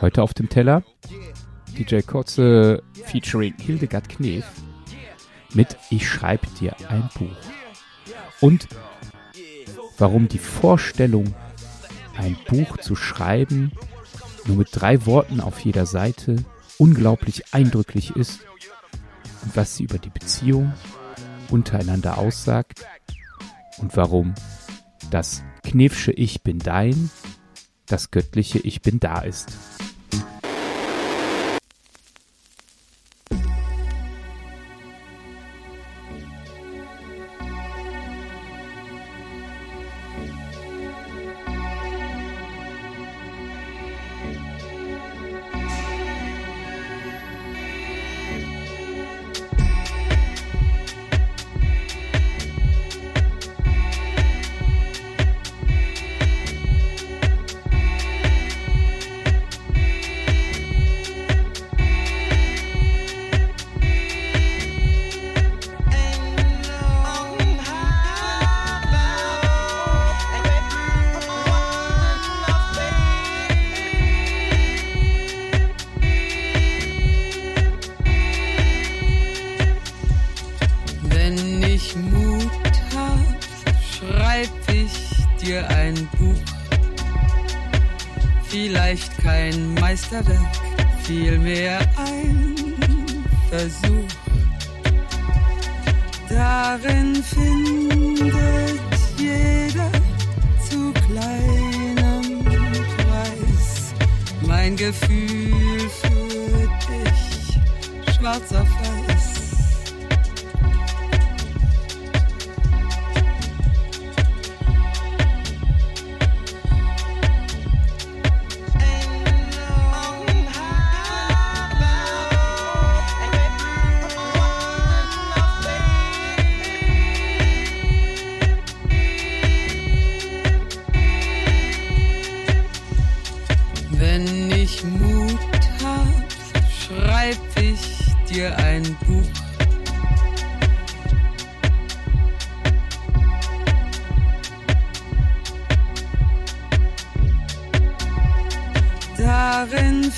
Heute auf dem Teller DJ Kotze featuring Hildegard Knef mit Ich schreibe dir ein Buch. Und warum die Vorstellung, ein Buch zu schreiben, nur mit drei Worten auf jeder Seite, unglaublich eindrücklich ist und was sie über die Beziehung untereinander aussagt und warum das Knefsche Ich bin dein, das göttliche Ich bin da ist. weiter weg, vielmehr ein Versuch. Darin findet jeder zu kleinem Preis mein Gefühl für dich, schwarz auf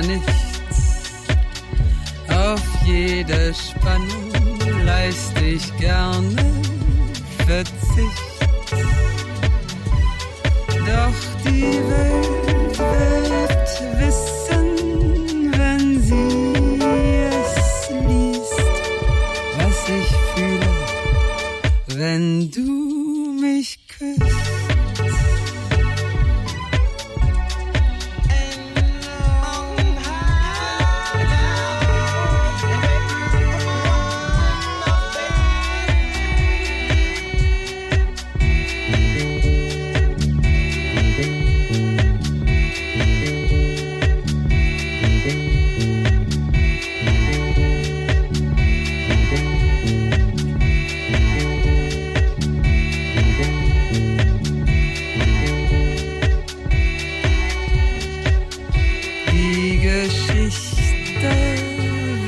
oder nichts. Auf jede Spannung leist ich gerne Verzicht. Doch die Welt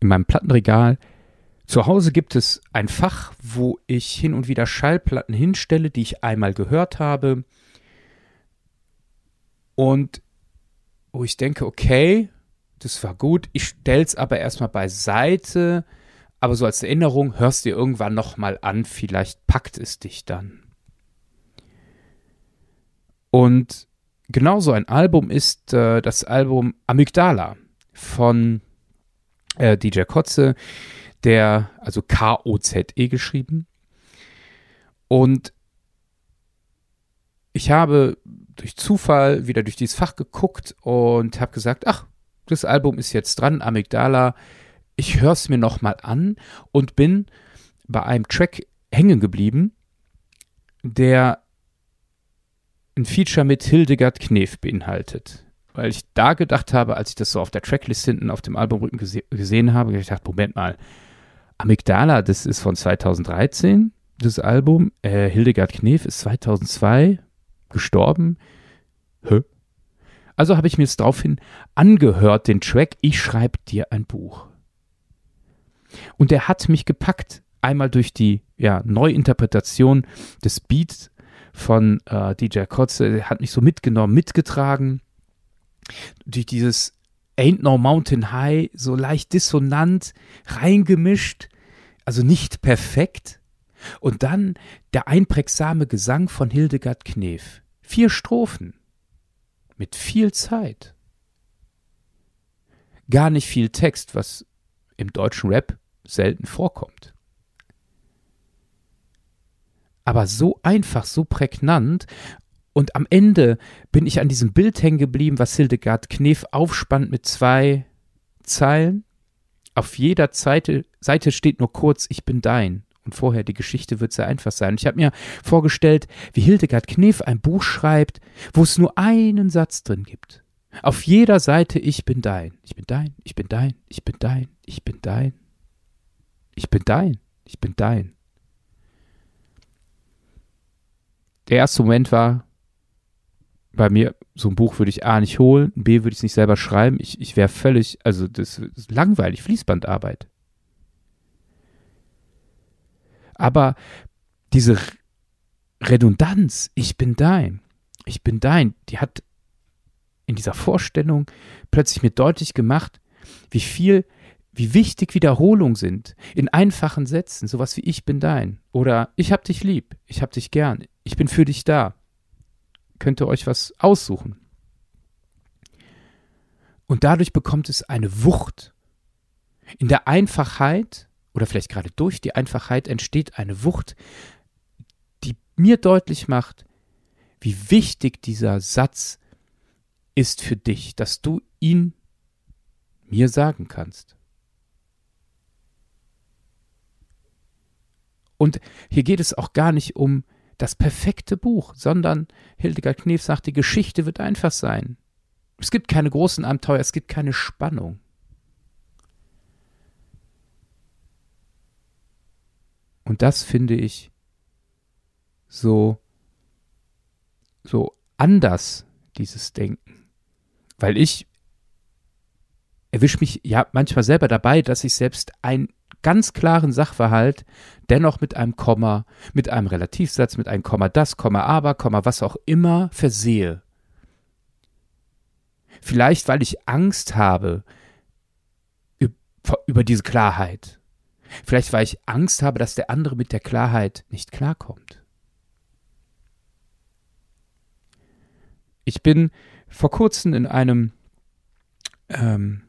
in meinem Plattenregal. Zu Hause gibt es ein Fach, wo ich hin und wieder Schallplatten hinstelle, die ich einmal gehört habe. Und wo ich denke, okay, das war gut, ich stelle es aber erstmal beiseite, aber so als Erinnerung hörst dir irgendwann nochmal an, vielleicht packt es dich dann. Und genauso ein Album ist äh, das Album Amygdala von äh, DJ Kotze, der, also K-O-Z-E geschrieben. Und ich habe durch Zufall wieder durch dieses Fach geguckt und habe gesagt, ach, das Album ist jetzt dran, Amygdala. Ich höre es mir nochmal an und bin bei einem Track hängen geblieben, der ein Feature mit Hildegard Knef beinhaltet. Weil ich da gedacht habe, als ich das so auf der Tracklist hinten auf dem Albumrücken gese gesehen habe, ich dachte, Moment mal, Amygdala, das ist von 2013, das Album. Äh, Hildegard Knef ist 2002 gestorben. Hä? Also habe ich mir es daraufhin angehört, den Track Ich schreibe dir ein Buch. Und der hat mich gepackt, einmal durch die ja, Neuinterpretation des Beats von äh, DJ Kotze, der hat mich so mitgenommen, mitgetragen. Durch dieses Ain't No Mountain High, so leicht dissonant, reingemischt, also nicht perfekt. Und dann der einprägsame Gesang von Hildegard Knef. Vier Strophen mit viel Zeit. Gar nicht viel Text, was im deutschen Rap selten vorkommt. Aber so einfach, so prägnant und am Ende bin ich an diesem Bild hängen geblieben, was Hildegard Knef aufspannt mit zwei Zeilen. Auf jeder Seite, Seite steht nur kurz, ich bin dein. Und vorher, die Geschichte wird sehr einfach sein. Ich habe mir vorgestellt, wie Hildegard Knef ein Buch schreibt, wo es nur einen Satz drin gibt. Auf jeder Seite, ich bin dein, ich bin dein, ich bin dein, ich bin dein, ich bin dein, ich bin dein, ich bin dein. Der erste Moment war, bei mir, so ein Buch würde ich A nicht holen, B würde ich es nicht selber schreiben. Ich, ich wäre völlig, also das ist langweilig, Fließbandarbeit. Aber diese Redundanz, ich bin dein, ich bin dein, die hat in dieser Vorstellung plötzlich mir deutlich gemacht, wie viel, wie wichtig Wiederholungen sind in einfachen Sätzen, sowas wie ich bin dein oder ich hab dich lieb, ich hab dich gern, ich bin für dich da. Könnt ihr euch was aussuchen. Und dadurch bekommt es eine Wucht. In der Einfachheit oder vielleicht gerade durch die Einfachheit entsteht eine Wucht, die mir deutlich macht, wie wichtig dieser Satz ist für dich, dass du ihn mir sagen kannst. Und hier geht es auch gar nicht um das perfekte Buch, sondern Hildegard Knef sagt, die Geschichte wird einfach sein. Es gibt keine großen Abenteuer, es gibt keine Spannung. Und das finde ich so, so anders, dieses Denken. Weil ich erwische mich ja manchmal selber dabei, dass ich selbst einen ganz klaren Sachverhalt dennoch mit einem Komma, mit einem Relativsatz, mit einem Komma das, Komma aber, Komma was auch immer versehe. Vielleicht, weil ich Angst habe über diese Klarheit. Vielleicht, weil ich Angst habe, dass der andere mit der Klarheit nicht klarkommt. Ich bin vor kurzem in einem ähm,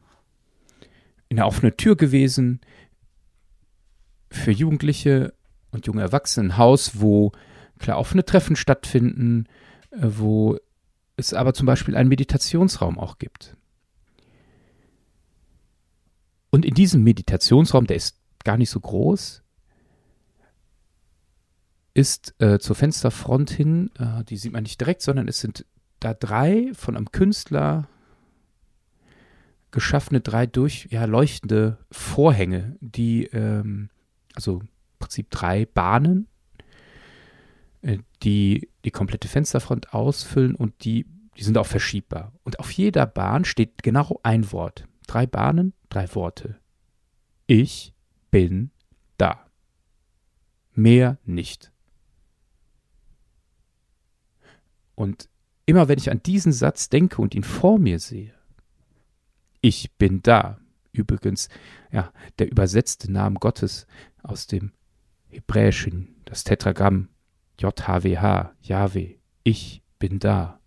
in einer offenen Tür gewesen für Jugendliche und junge Erwachsene, ein Haus, wo klar offene Treffen stattfinden, äh, wo es aber zum Beispiel einen Meditationsraum auch gibt. Und in diesem Meditationsraum, der ist gar nicht so groß, ist äh, zur Fensterfront hin, äh, die sieht man nicht direkt, sondern es sind da drei von einem Künstler geschaffene, drei durch, ja, leuchtende Vorhänge, die, ähm, also im Prinzip drei Bahnen, äh, die die komplette Fensterfront ausfüllen und die, die sind auch verschiebbar. Und auf jeder Bahn steht genau ein Wort. Drei Bahnen, drei Worte. Ich bin da. Mehr nicht. Und immer wenn ich an diesen Satz denke und ihn vor mir sehe, ich bin da, übrigens, ja, der übersetzte Name Gottes aus dem Hebräischen, das Tetragramm JHWH, Yahweh, ich bin da,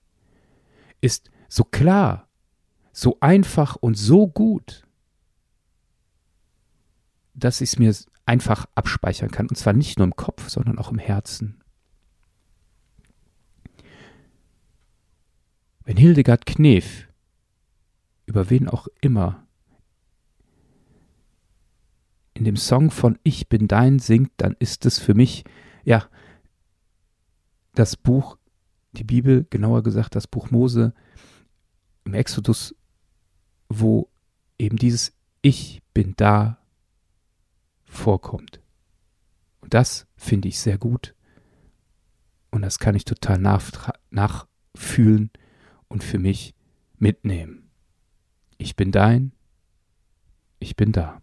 ist so klar, so einfach und so gut, dass ich es mir einfach abspeichern kann. Und zwar nicht nur im Kopf, sondern auch im Herzen. Wenn Hildegard Knef, über wen auch immer, in dem Song von Ich bin dein singt, dann ist es für mich, ja, das Buch, die Bibel, genauer gesagt das Buch Mose im Exodus, wo eben dieses Ich bin da vorkommt. Und das finde ich sehr gut. Und das kann ich total nachfühlen und für mich mitnehmen. Ich bin dein, ich bin da.